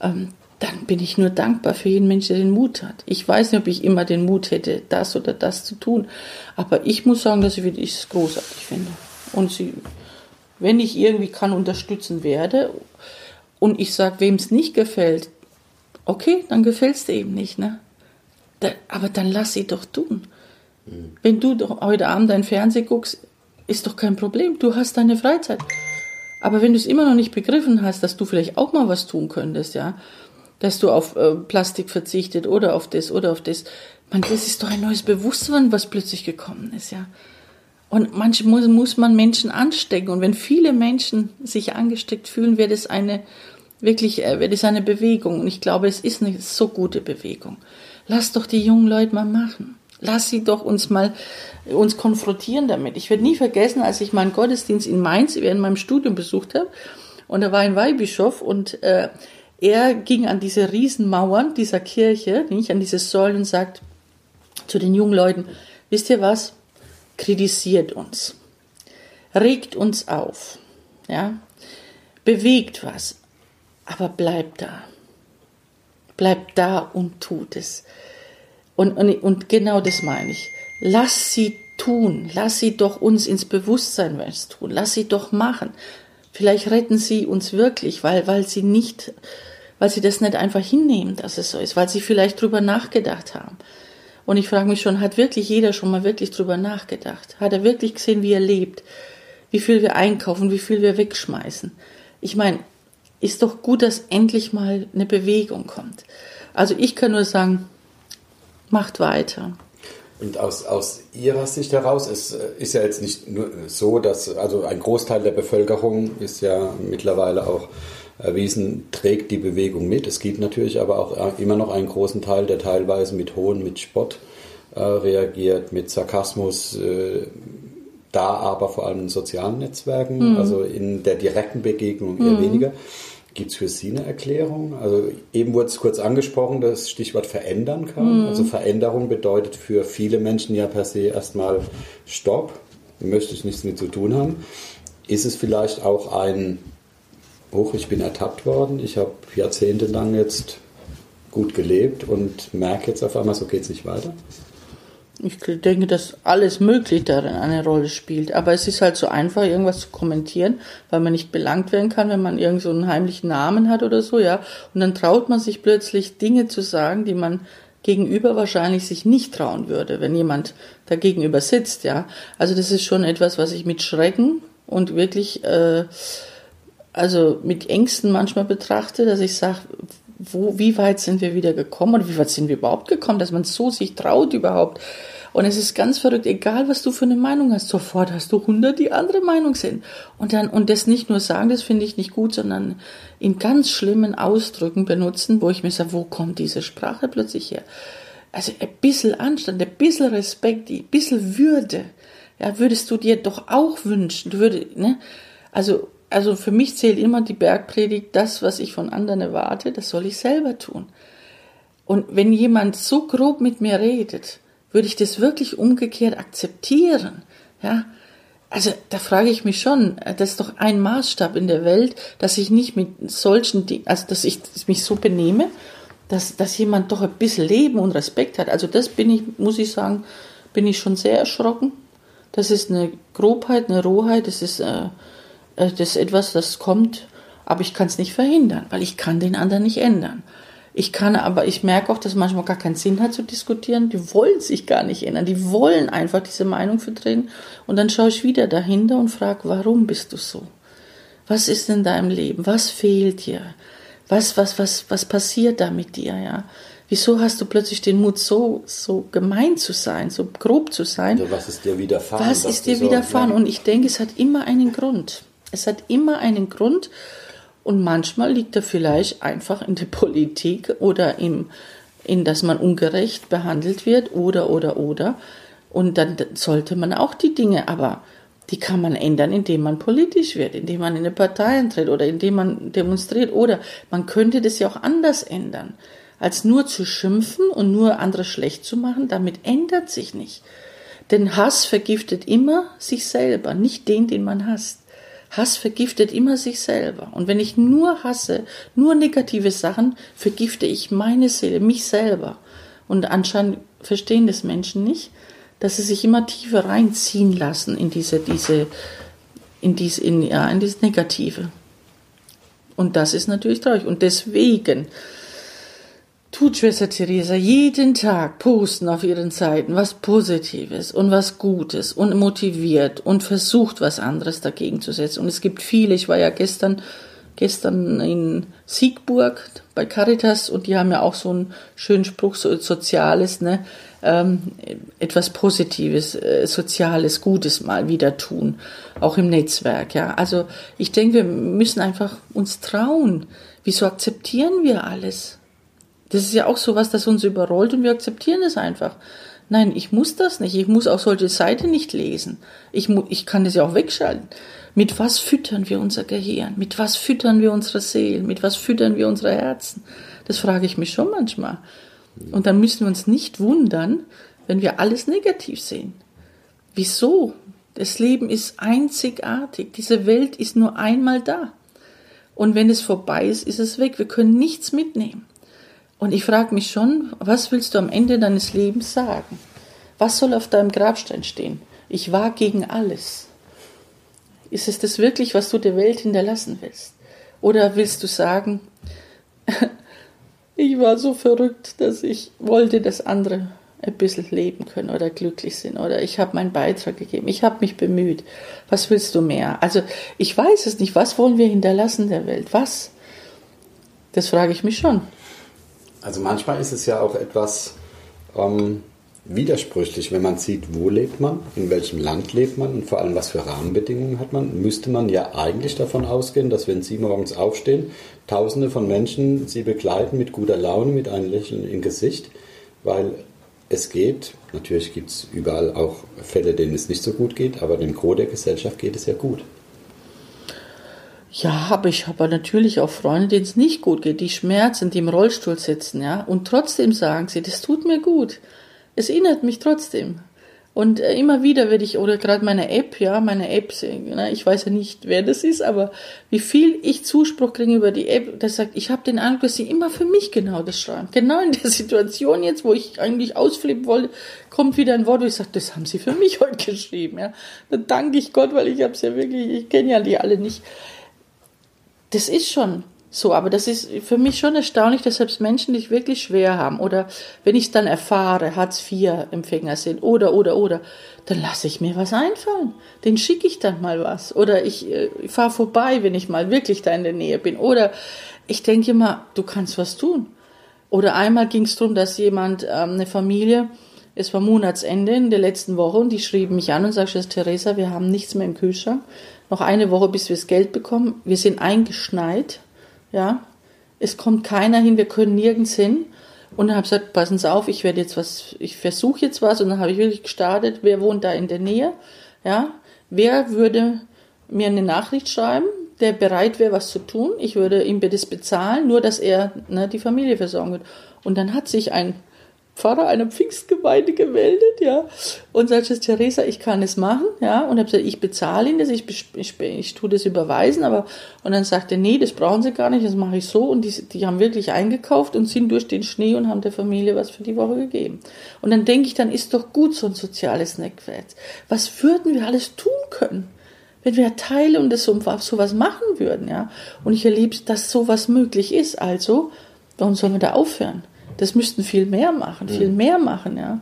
ähm, dann bin ich nur dankbar für jeden Mensch, der den Mut hat. Ich weiß nicht, ob ich immer den Mut hätte, das oder das zu tun, aber ich muss sagen, dass ich es großartig finde. Und sie, wenn ich irgendwie kann, unterstützen werde und ich sage, wem es nicht gefällt, okay, dann gefällt es dir eben nicht, ne? Aber dann lass sie doch tun. Mhm. Wenn du doch heute Abend dein Fernsehen guckst, ist doch kein Problem. Du hast deine Freizeit. Aber wenn du es immer noch nicht begriffen hast, dass du vielleicht auch mal was tun könntest, ja, dass du auf äh, Plastik verzichtet oder auf das oder auf das, man, das ist doch ein neues Bewusstsein, was plötzlich gekommen ist, ja. Und manchmal muss, muss man Menschen anstecken. Und wenn viele Menschen sich angesteckt fühlen, wird es eine, wirklich, äh, wird es eine Bewegung. Und ich glaube, es ist eine so gute Bewegung. Lass doch die jungen Leute mal machen. Lass sie doch uns mal uns konfrontieren damit. Ich werde nie vergessen, als ich meinen Gottesdienst in Mainz während meinem Studium besucht habe und da war ein Weihbischof und äh, er ging an diese Riesenmauern dieser Kirche, nicht an diese Säulen und sagt zu den jungen Leuten, wisst ihr was? Kritisiert uns. Regt uns auf. Ja? Bewegt was. Aber bleibt da. Bleibt da und tut es. Und, und, und genau das meine ich. Lass sie tun. Lass sie doch uns ins Bewusstsein was tun. Lass sie doch machen. Vielleicht retten sie uns wirklich, weil, weil sie nicht, weil sie das nicht einfach hinnehmen, dass es so ist, weil sie vielleicht drüber nachgedacht haben. Und ich frage mich schon, hat wirklich jeder schon mal wirklich drüber nachgedacht? Hat er wirklich gesehen, wie er lebt? Wie viel wir einkaufen, wie viel wir wegschmeißen? Ich meine, ist doch gut, dass endlich mal eine Bewegung kommt. Also ich kann nur sagen, macht weiter. Und aus, aus Ihrer Sicht heraus, es äh, ist ja jetzt nicht nur so, dass also ein Großteil der Bevölkerung ist ja mittlerweile auch erwiesen, trägt die Bewegung mit. Es gibt natürlich aber auch äh, immer noch einen großen Teil, der teilweise mit Hohn, mit Spott äh, reagiert, mit Sarkasmus, äh, da aber vor allem in sozialen Netzwerken, mhm. also in der direkten Begegnung eher mhm. weniger. Gibt es für Sie eine Erklärung? Also eben wurde es kurz angesprochen, das Stichwort verändern kann. Mhm. Also Veränderung bedeutet für viele Menschen ja per se erstmal Stopp, möchte ich nichts mit zu tun haben. Ist es vielleicht auch ein, hoch, ich bin ertappt worden, ich habe jahrzehntelang jetzt gut gelebt und merke jetzt auf einmal, so geht es nicht weiter? Ich denke, dass alles möglich darin eine Rolle spielt. Aber es ist halt so einfach, irgendwas zu kommentieren, weil man nicht belangt werden kann, wenn man irgend so einen heimlichen Namen hat oder so, ja. Und dann traut man sich plötzlich Dinge zu sagen, die man gegenüber wahrscheinlich sich nicht trauen würde, wenn jemand dagegenüber sitzt, ja. Also das ist schon etwas, was ich mit Schrecken und wirklich, äh, also mit Ängsten manchmal betrachte, dass ich sage, wo, wie weit sind wir wieder gekommen oder wie weit sind wir überhaupt gekommen, dass man so sich traut überhaupt. Und es ist ganz verrückt, egal was du für eine Meinung hast, sofort hast du hundert, die andere Meinung sind. Und dann, und das nicht nur sagen, das finde ich nicht gut, sondern in ganz schlimmen Ausdrücken benutzen, wo ich mir sage, wo kommt diese Sprache plötzlich her? Also ein bisschen Anstand, ein bisschen Respekt, ein bisschen Würde, ja, würdest du dir doch auch wünschen. Du würdest, ne? Also, also für mich zählt immer die Bergpredigt, das, was ich von anderen erwarte, das soll ich selber tun. Und wenn jemand so grob mit mir redet, würde ich das wirklich umgekehrt akzeptieren? Ja, also da frage ich mich schon, das ist doch ein Maßstab in der Welt, dass ich nicht mit solchen Dingen, also dass ich mich so benehme, dass, dass jemand doch ein bisschen Leben und Respekt hat. Also das bin ich, muss ich sagen, bin ich schon sehr erschrocken. Das ist eine Grobheit, eine Rohheit, das ist äh, das ist etwas, das kommt, aber ich kann es nicht verhindern, weil ich kann den anderen nicht ändern. Ich kann aber, ich merke auch, dass manchmal gar keinen Sinn hat zu diskutieren. Die wollen sich gar nicht ändern. Die wollen einfach diese Meinung vertreten. Und dann schaue ich wieder dahinter und frage, warum bist du so? Was ist in deinem Leben? Was fehlt dir? Was, was, was, was passiert da mit dir, ja? Wieso hast du plötzlich den Mut, so, so gemein zu sein, so grob zu sein? Also was ist dir widerfahren? Was ist dir widerfahren? So, Und ich denke, es hat immer einen Grund. Es hat immer einen Grund und manchmal liegt er vielleicht einfach in der Politik oder im, in, dass man ungerecht behandelt wird oder, oder, oder. Und dann sollte man auch die Dinge, aber die kann man ändern, indem man politisch wird, indem man in eine Partei eintritt oder indem man demonstriert. Oder man könnte das ja auch anders ändern, als nur zu schimpfen und nur andere schlecht zu machen. Damit ändert sich nicht. Denn Hass vergiftet immer sich selber, nicht den, den man hasst. Hass vergiftet immer sich selber. Und wenn ich nur hasse, nur negative Sachen, vergifte ich meine Seele, mich selber. Und anscheinend verstehen das Menschen nicht, dass sie sich immer tiefer reinziehen lassen in diese, diese, in dies, in, ja, in dieses Negative. Und das ist natürlich traurig. Und deswegen tut Schwester Theresa jeden Tag posten auf ihren Seiten was Positives und was Gutes und motiviert und versucht was anderes dagegen zu setzen. Und es gibt viele, ich war ja gestern, gestern in Siegburg bei Caritas und die haben ja auch so einen schönen Spruch, so Soziales, ne, ähm, etwas Positives, äh, Soziales, Gutes mal wieder tun, auch im Netzwerk, ja. Also ich denke, wir müssen einfach uns trauen. Wieso akzeptieren wir alles? Das ist ja auch sowas, das uns überrollt und wir akzeptieren es einfach. Nein, ich muss das nicht. Ich muss auch solche Seiten nicht lesen. Ich, ich kann das ja auch wegschalten. Mit was füttern wir unser Gehirn? Mit was füttern wir unsere Seelen? Mit was füttern wir unsere Herzen? Das frage ich mich schon manchmal. Und dann müssen wir uns nicht wundern, wenn wir alles negativ sehen. Wieso? Das Leben ist einzigartig. Diese Welt ist nur einmal da. Und wenn es vorbei ist, ist es weg. Wir können nichts mitnehmen. Und ich frage mich schon, was willst du am Ende deines Lebens sagen? Was soll auf deinem Grabstein stehen? Ich war gegen alles. Ist es das wirklich, was du der Welt hinterlassen willst? Oder willst du sagen, ich war so verrückt, dass ich wollte, dass andere ein bisschen leben können oder glücklich sind oder ich habe meinen Beitrag gegeben, ich habe mich bemüht. Was willst du mehr? Also ich weiß es nicht. Was wollen wir hinterlassen der Welt? Was? Das frage ich mich schon. Also manchmal ist es ja auch etwas, ähm, widersprüchlich, wenn man sieht, wo lebt man, in welchem Land lebt man und vor allem, was für Rahmenbedingungen hat man, müsste man ja eigentlich davon ausgehen, dass wenn Sie morgens aufstehen, Tausende von Menschen Sie begleiten mit guter Laune, mit einem Lächeln im Gesicht, weil es geht, natürlich gibt es überall auch Fälle, denen es nicht so gut geht, aber dem Gros der Gesellschaft geht es ja gut. Ja, aber ich habe natürlich auch Freunde, denen es nicht gut geht, die schmerzen, die im Rollstuhl sitzen, ja, und trotzdem sagen sie, das tut mir gut. Es erinnert mich trotzdem. Und äh, immer wieder werde ich, oder gerade meine App, ja, meine App, ne, ich weiß ja nicht, wer das ist, aber wie viel ich Zuspruch kriege über die App, das sagt, ich habe den Eindruck, dass sie immer für mich genau das schreiben. Genau in der Situation jetzt, wo ich eigentlich ausflippen wollte, kommt wieder ein Wort, wo ich sage, das haben sie für mich heute geschrieben. Ja. Da danke ich Gott, weil ich habe es ja wirklich, ich kenne ja die alle nicht. Das ist schon so, aber das ist für mich schon erstaunlich, dass selbst Menschen, die es wirklich schwer haben, oder wenn ich dann erfahre, Hartz-IV-Empfänger sind, oder, oder, oder, dann lasse ich mir was einfallen. Den schicke ich dann mal was. Oder ich, äh, ich fahre vorbei, wenn ich mal wirklich da in der Nähe bin. Oder ich denke immer, du kannst was tun. Oder einmal ging es darum, dass jemand, ähm, eine Familie, es war Monatsende in der letzten Woche und die schrieben mich an und sagten, Theresa, wir haben nichts mehr im Kühlschrank. Noch eine Woche, bis wir das Geld bekommen. Wir sind eingeschneit ja, es kommt keiner hin, wir können nirgends hin. Und dann habe ich gesagt, passen Sie auf, ich werde jetzt was, ich versuche jetzt was. Und dann habe ich wirklich gestartet, wer wohnt da in der Nähe? Ja, wer würde mir eine Nachricht schreiben, der bereit wäre, was zu tun? Ich würde ihm das bezahlen, nur dass er ne, die Familie versorgen wird. Und dann hat sich ein Pfarrer einer Pfingstgemeinde gemeldet, ja, und sagte, Theresa, ich kann es machen, ja, und habe gesagt, ich bezahle Ihnen das, ich, ich, ich tue das überweisen, aber, und dann sagte er, nee, das brauchen Sie gar nicht, das mache ich so, und die, die haben wirklich eingekauft und sind durch den Schnee und haben der Familie was für die Woche gegeben. Und dann denke ich, dann ist doch gut so ein soziales Netzwerk. Was würden wir alles tun können? wenn wir Teile und das so, machen würden, ja. Und ich erlebe, dass sowas möglich ist. Also, warum sollen wir da aufhören? Das müssten viel mehr machen, viel mehr machen, ja.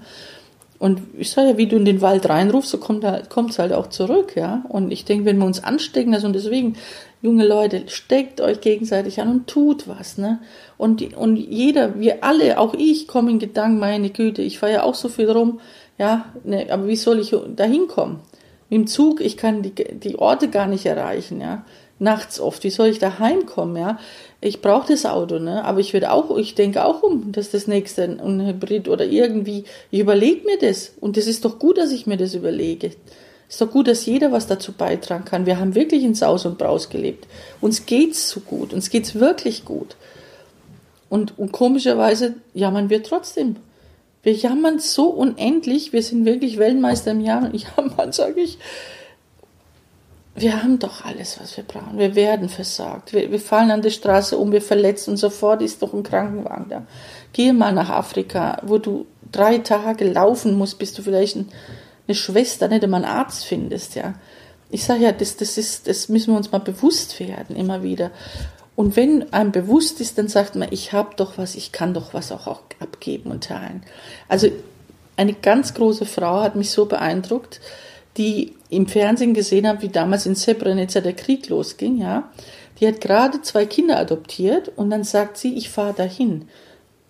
Und ich sage ja, wie du in den Wald reinrufst, so kommt es halt auch zurück, ja. Und ich denke, wenn wir uns anstecken, also und deswegen, junge Leute, steckt euch gegenseitig an und tut was, ne. Und, und jeder, wir alle, auch ich, komme in Gedanken, meine Güte, ich fahre ja auch so viel rum, ja, ne, aber wie soll ich da hinkommen? Mit dem Zug, ich kann die, die Orte gar nicht erreichen, ja. Nachts oft, wie soll ich da heimkommen, ja? ich brauche das Auto, ne? Aber ich würde auch, ich denke auch um, dass das nächste ein Hybrid oder irgendwie, ich überlege mir das. Und das ist doch gut, dass ich mir das überlege. Ist doch gut, dass jeder was dazu beitragen kann. Wir haben wirklich in Saus und Braus gelebt. Uns geht's so gut, uns geht's wirklich gut. Und, und komischerweise jammern wir trotzdem. Wir jammern so unendlich, wir sind wirklich Weltmeister im Jammern. Jammern, sage ich wir haben doch alles, was wir brauchen. Wir werden versorgt. Wir, wir, fallen an der Straße um, wir verletzen und sofort ist doch ein Krankenwagen da. Geh mal nach Afrika, wo du drei Tage laufen musst, bis du vielleicht eine Schwester, nicht einmal einen Arzt findest, ja. Ich sage ja, das, das ist, das müssen wir uns mal bewusst werden, immer wieder. Und wenn einem bewusst ist, dann sagt man, ich habe doch was, ich kann doch was auch, auch abgeben und teilen. Also eine ganz große Frau hat mich so beeindruckt, die im Fernsehen gesehen habe, wie damals in Srebrenica der Krieg losging, ja. Die hat gerade zwei Kinder adoptiert und dann sagt sie, ich fahre dahin.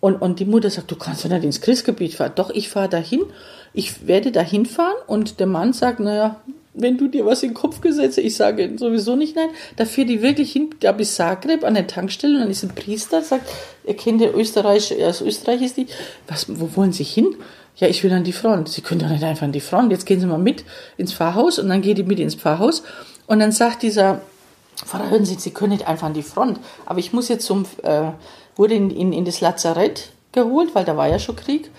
Und, und die Mutter sagt, du kannst doch nicht ins Kriegsgebiet fahren. Doch, ich fahre dahin. Ich werde dahin fahren und der Mann sagt, naja, wenn du dir was in den Kopf gesetzt hast, ich sage sowieso nicht nein, da fährt die wirklich hin, da bis Zagreb an der Tankstelle und dann ist ein Priester, sagt, er kennt den Österreich, aus Österreich ist die, was, wo wollen Sie hin? Ja, ich will an die Front. Sie können doch nicht einfach an die Front. Jetzt gehen Sie mal mit ins Pfarrhaus und dann geht die mit ins Pfarrhaus. Und dann sagt dieser Pfarrer, hören Sie, Sie können nicht einfach an die Front. Aber ich muss jetzt zum, äh, wurde in, in, in das Lazarett geholt, weil da war ja schon Krieg.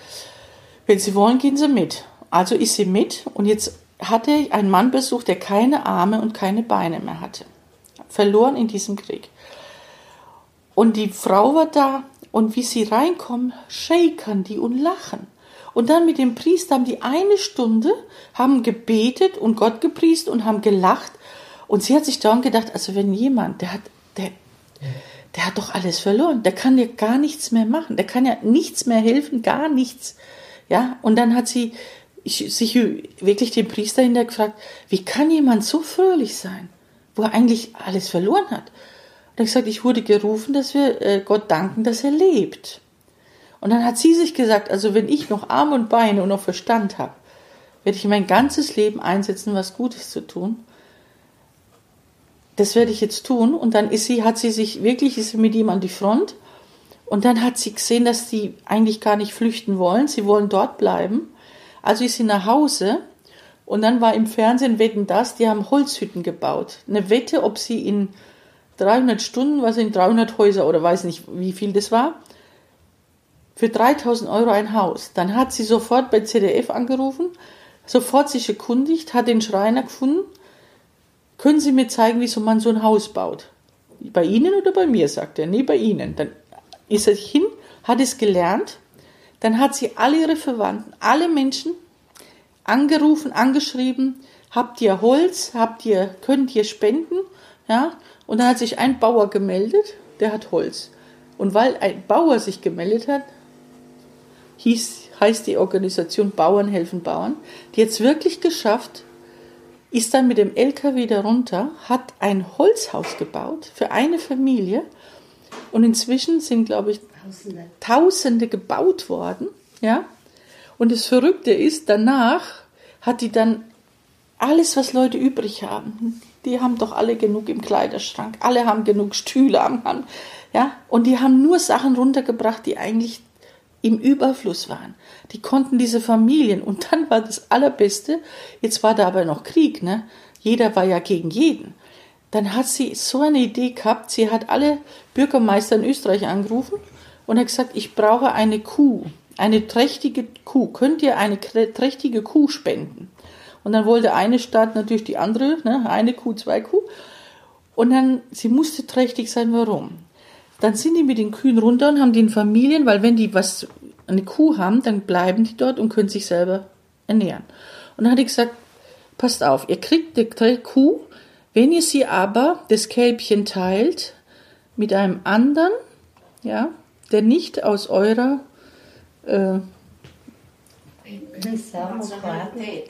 Wenn Sie wollen, gehen Sie mit. Also ist sie mit und jetzt hatte ein Mann besucht, der keine Arme und keine Beine mehr hatte. Verloren in diesem Krieg. Und die Frau war da und wie sie reinkommen, shakern die und lachen. Und dann mit dem Priester haben die eine Stunde, haben gebetet und Gott gepriest und haben gelacht. Und sie hat sich darum gedacht, also wenn jemand, der hat, der, der hat doch alles verloren, der kann ja gar nichts mehr machen, der kann ja nichts mehr helfen, gar nichts. Ja, und dann hat sie sich wirklich den Priester hinterher gefragt, wie kann jemand so fröhlich sein, wo er eigentlich alles verloren hat? Und hat gesagt, ich wurde gerufen, dass wir äh, Gott danken, dass er lebt. Und dann hat sie sich gesagt, also wenn ich noch Arme und Beine und noch Verstand habe, werde ich mein ganzes Leben einsetzen, was Gutes zu tun. Das werde ich jetzt tun. Und dann ist sie, hat sie sich wirklich, ist mit ihm an die Front. Und dann hat sie gesehen, dass sie eigentlich gar nicht flüchten wollen. Sie wollen dort bleiben. Also ist sie nach Hause. Und dann war im Fernsehen Wetten das, die haben Holzhütten gebaut. Eine Wette, ob sie in 300 Stunden, was in 300 Häuser oder weiß nicht, wie viel das war, für 3000 Euro ein Haus. Dann hat sie sofort bei CDF angerufen, sofort sich erkundigt, hat den Schreiner gefunden. Können Sie mir zeigen, wieso man so ein Haus baut? Bei Ihnen oder bei mir, sagt er. Nee, bei Ihnen. Dann ist er hin, hat es gelernt. Dann hat sie alle ihre Verwandten, alle Menschen angerufen, angeschrieben, habt ihr Holz, habt ihr, könnt ihr spenden, ja? Und dann hat sich ein Bauer gemeldet, der hat Holz. Und weil ein Bauer sich gemeldet hat, hieß, heißt die Organisation Bauern helfen Bauern, die jetzt wirklich geschafft, ist dann mit dem LKW darunter, hat ein Holzhaus gebaut für eine Familie und inzwischen sind, glaube ich, Tausende. Tausende gebaut worden, ja. Und das Verrückte ist, danach hat die dann alles, was Leute übrig haben, die haben doch alle genug im Kleiderschrank, alle haben genug Stühle am Hand, ja, und die haben nur Sachen runtergebracht, die eigentlich im Überfluss waren. Die konnten diese Familien, und dann war das Allerbeste, jetzt war da aber noch Krieg, ne? Jeder war ja gegen jeden. Dann hat sie so eine Idee gehabt, sie hat alle Bürgermeister in Österreich angerufen und hat gesagt, ich brauche eine Kuh, eine trächtige Kuh. Könnt ihr eine trächtige Kuh spenden? Und dann wollte eine Stadt natürlich die andere, ne? eine Kuh, zwei Kuh. Und dann, sie musste trächtig sein, warum? Dann sind die mit den Kühen runter und haben den Familien, weil wenn die was, eine Kuh haben, dann bleiben die dort und können sich selber ernähren. Und dann hat die gesagt, passt auf, ihr kriegt die Kuh, wenn ihr sie aber, das Kälbchen teilt, mit einem anderen, ja, der nicht aus eurer äh,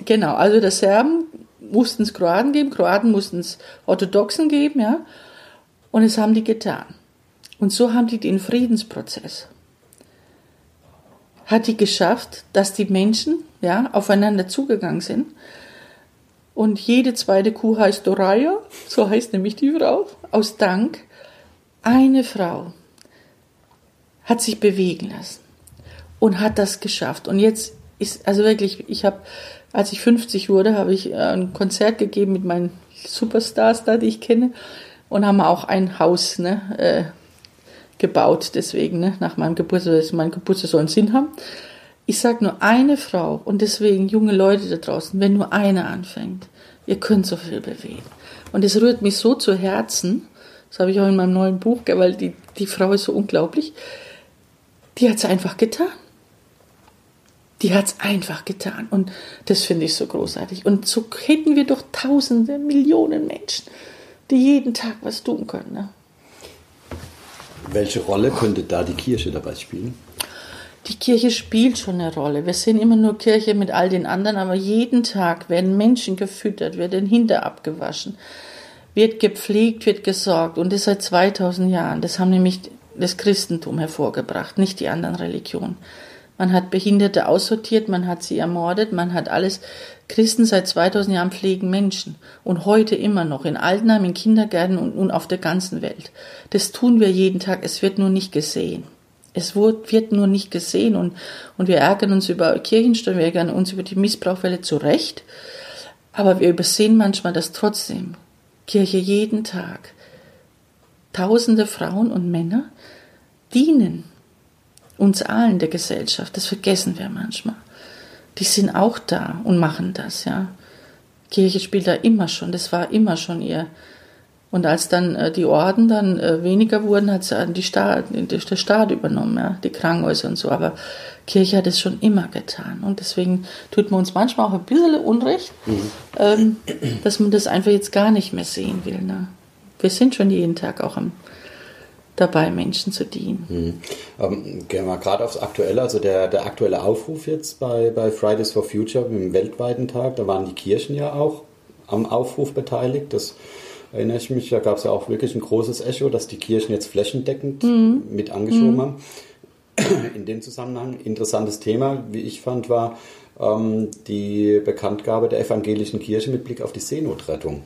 Genau, also der Serben mussten es Kroaten geben, Kroaten mussten es Orthodoxen geben, ja. Und es haben die getan. Und so haben die den Friedensprozess. Hat die geschafft, dass die Menschen ja, aufeinander zugegangen sind. Und jede zweite Kuh heißt Doraya, so heißt nämlich die Frau, aus Dank. Eine Frau hat sich bewegen lassen und hat das geschafft. Und jetzt ist, also wirklich, ich habe, als ich 50 wurde, habe ich ein Konzert gegeben mit meinen Superstars da, die ich kenne, und haben auch ein Haus, ne, äh, gebaut, deswegen, ne, nach meinem Geburtstag, mein Geburtstag soll einen Sinn haben. Ich sage nur eine Frau und deswegen junge Leute da draußen, wenn nur eine anfängt, ihr könnt so viel bewegen. Und es rührt mich so zu Herzen, das habe ich auch in meinem neuen Buch, weil die, die Frau ist so unglaublich, die hat es einfach getan. Die hat es einfach getan. Und das finde ich so großartig. Und so hätten wir doch tausende, Millionen Menschen, die jeden Tag was tun können. Ne? Welche Rolle könnte da die Kirche dabei spielen? Die Kirche spielt schon eine Rolle. Wir sehen immer nur Kirche mit all den anderen, aber jeden Tag werden Menschen gefüttert, wird den Hinter abgewaschen, wird gepflegt, wird gesorgt und das seit 2000 Jahren. Das haben nämlich das Christentum hervorgebracht, nicht die anderen Religionen. Man hat Behinderte aussortiert, man hat sie ermordet, man hat alles. Christen seit 2000 Jahren pflegen Menschen und heute immer noch in Altenheim, in Kindergärten und, und auf der ganzen Welt. Das tun wir jeden Tag, es wird nur nicht gesehen. Es wird nur nicht gesehen und, und wir ärgern uns über Kirchensteuern, wir ärgern uns über die Missbrauchfälle zu Recht, aber wir übersehen manchmal, dass trotzdem Kirche jeden Tag tausende Frauen und Männer dienen uns allen der Gesellschaft. Das vergessen wir manchmal. Die sind auch da und machen das, ja. Kirche spielt da immer schon, das war immer schon ihr. Und als dann äh, die Orden dann äh, weniger wurden, hat sie die Staat, der Staat übernommen, ja, die Krankenhäuser und so. Aber Kirche hat es schon immer getan. Und deswegen tut man uns manchmal auch ein bisschen Unrecht, mhm. ähm, dass man das einfach jetzt gar nicht mehr sehen will. Ne? Wir sind schon jeden Tag auch am dabei, Menschen zu dienen. Mhm. Ähm, gehen wir gerade aufs Aktuelle, also der, der aktuelle Aufruf jetzt bei, bei Fridays for Future, im weltweiten Tag, da waren die Kirchen ja auch am Aufruf beteiligt. Das erinnere ich mich, da gab es ja auch wirklich ein großes Echo, dass die Kirchen jetzt flächendeckend mhm. mit angeschoben mhm. haben. in dem Zusammenhang interessantes Thema, wie ich fand, war ähm, die Bekanntgabe der evangelischen Kirche mit Blick auf die Seenotrettung.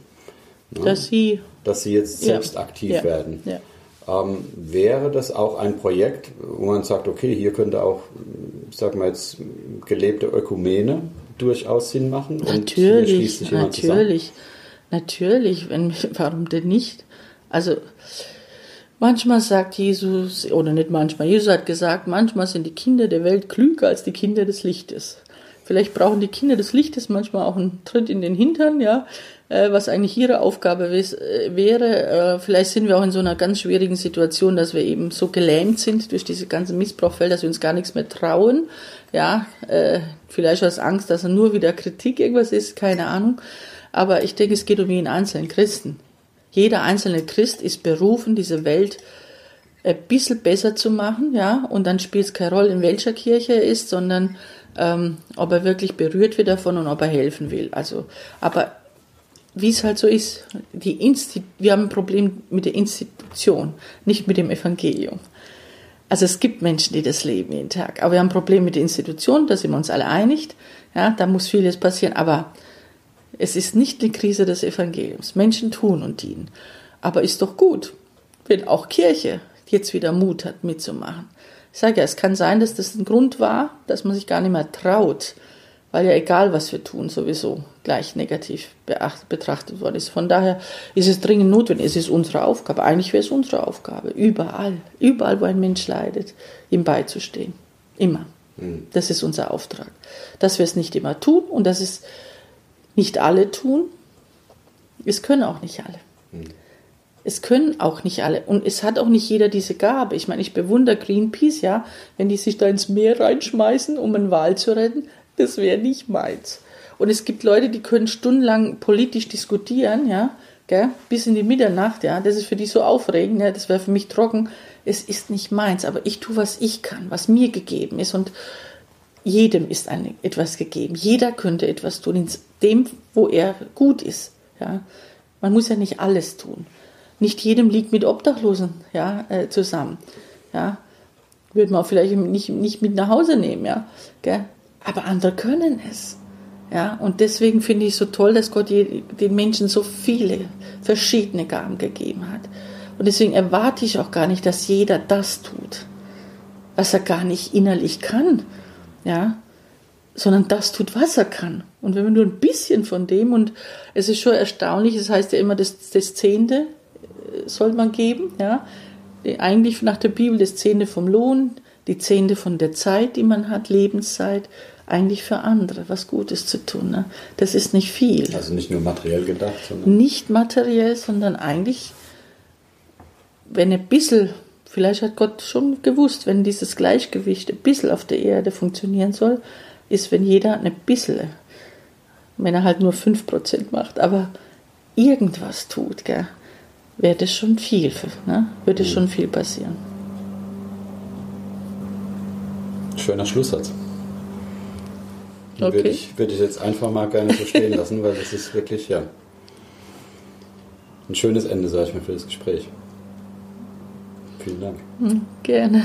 Ne? Dass sie, dass sie jetzt selbst ja. aktiv ja. werden. Ja. Ähm, wäre das auch ein Projekt, wo man sagt, okay, hier könnte auch, sagen wir jetzt, gelebte Ökumene durchaus Sinn machen? Natürlich, natürlich, natürlich. Wenn, warum denn nicht? Also manchmal sagt Jesus, oder nicht manchmal, Jesus hat gesagt, manchmal sind die Kinder der Welt klüger als die Kinder des Lichtes. Vielleicht brauchen die Kinder des Lichtes manchmal auch einen Tritt in den Hintern, ja, äh, was eigentlich ihre Aufgabe äh, wäre. Äh, vielleicht sind wir auch in so einer ganz schwierigen Situation, dass wir eben so gelähmt sind durch diese ganzen Missbrauchfälle, dass wir uns gar nichts mehr trauen. Ja, vielleicht aus Angst, dass er nur wieder Kritik irgendwas ist, keine Ahnung. Aber ich denke, es geht um jeden einzelnen Christen. Jeder einzelne Christ ist berufen, diese Welt ein bisschen besser zu machen, ja, und dann spielt es keine Rolle, in welcher Kirche er ist, sondern ähm, ob er wirklich berührt wird davon und ob er helfen will. Also, aber wie es halt so ist, die Insti wir haben ein Problem mit der Institution, nicht mit dem Evangelium. Also es gibt Menschen, die das leben jeden Tag, aber wir haben ein Problem mit der Institution, da sind wir uns alle einig. Ja, da muss vieles passieren, aber es ist nicht eine Krise des Evangeliums. Menschen tun und dienen. Aber ist doch gut, wenn auch Kirche jetzt wieder Mut hat, mitzumachen. Ich sage ja, es kann sein, dass das ein Grund war, dass man sich gar nicht mehr traut, weil ja egal, was wir tun, sowieso gleich negativ betrachtet worden ist. Von daher ist es dringend notwendig, es ist unsere Aufgabe, eigentlich wäre es unsere Aufgabe, überall, überall, wo ein Mensch leidet, ihm beizustehen. Immer. Mhm. Das ist unser Auftrag. Dass wir es nicht immer tun und dass es nicht alle tun, es können auch nicht alle. Mhm. Es können auch nicht alle. Und es hat auch nicht jeder diese Gabe. Ich meine, ich bewundere Greenpeace, ja, wenn die sich da ins Meer reinschmeißen, um einen Wal zu retten. Das wäre nicht meins. Und es gibt Leute, die können stundenlang politisch diskutieren, ja, gell, bis in die Mitternacht, ja. Das ist für die so aufregend, ja, das wäre für mich trocken. Es ist nicht meins, aber ich tue, was ich kann, was mir gegeben ist. Und jedem ist eine, etwas gegeben. Jeder könnte etwas tun, in dem, wo er gut ist, ja. Man muss ja nicht alles tun nicht jedem liegt mit Obdachlosen ja, äh, zusammen. Ja. Würde man vielleicht nicht, nicht mit nach Hause nehmen, ja. Gell? Aber andere können es. Ja, und deswegen finde ich es so toll, dass Gott den Menschen so viele verschiedene Gaben gegeben hat. Und deswegen erwarte ich auch gar nicht, dass jeder das tut, was er gar nicht innerlich kann. Ja, sondern das tut, was er kann. Und wenn wir nur ein bisschen von dem, und es ist schon erstaunlich, es heißt ja immer, das, das Zehnte soll man geben. Ja? Eigentlich nach der Bibel das Zehnte vom Lohn, die Zehnte von der Zeit, die man hat, Lebenszeit, eigentlich für andere was Gutes zu tun. Ne? Das ist nicht viel. Also nicht nur materiell gedacht, sondern. Nicht materiell, sondern eigentlich, wenn ein bisschen, vielleicht hat Gott schon gewusst, wenn dieses Gleichgewicht ein bisschen auf der Erde funktionieren soll, ist, wenn jeder ein bisschen, wenn er halt nur 5% macht, aber irgendwas tut, gell? wäre das schon viel, ne? würde mhm. schon viel passieren. Schöner Schlusssatz. Okay. Würde, ich, würde ich jetzt einfach mal gerne so stehen lassen, weil das ist wirklich, ja, ein schönes Ende, sage ich mal, für das Gespräch. Vielen Dank. Hm, gerne.